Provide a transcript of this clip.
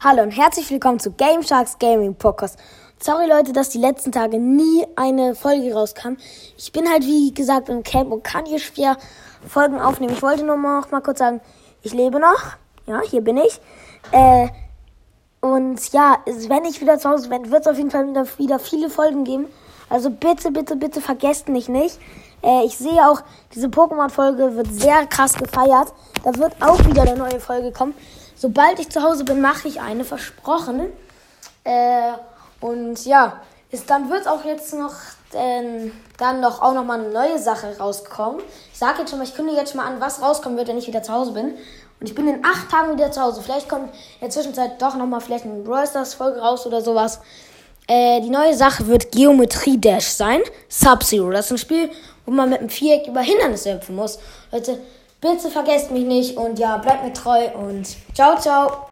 Hallo und herzlich willkommen zu Game Sharks Gaming Podcast. Sorry Leute, dass die letzten Tage nie eine Folge rauskam. Ich bin halt wie gesagt im Camp und kann hier schwer Folgen aufnehmen. Ich wollte nur noch mal kurz sagen, ich lebe noch. Ja, hier bin ich. Äh, und ja, wenn ich wieder zu Hause bin, wird es auf jeden Fall wieder, wieder viele Folgen geben. Also bitte, bitte, bitte vergesst mich nicht. Äh, ich sehe auch, diese Pokémon-Folge wird sehr krass gefeiert. Da wird auch wieder eine neue Folge kommen. Sobald ich zu Hause bin, mache ich eine, versprochen. Äh, und ja, ist, dann wird auch jetzt noch äh, dann doch auch noch mal eine neue Sache rauskommen. Ich sage jetzt schon mal, ich kündige jetzt schon mal an, was rauskommen wird, wenn ich wieder zu Hause bin. Und ich bin in acht Tagen wieder zu Hause. Vielleicht kommt in der Zwischenzeit doch noch mal vielleicht eine Brawl Stars Folge raus oder sowas. Äh, die neue Sache wird Geometrie Dash sein. Sub-Zero. Das ist ein Spiel, wo man mit einem Viereck über Hindernisse hüpfen muss. Leute, bitte vergesst mich nicht und ja, bleibt mir treu und ciao, ciao.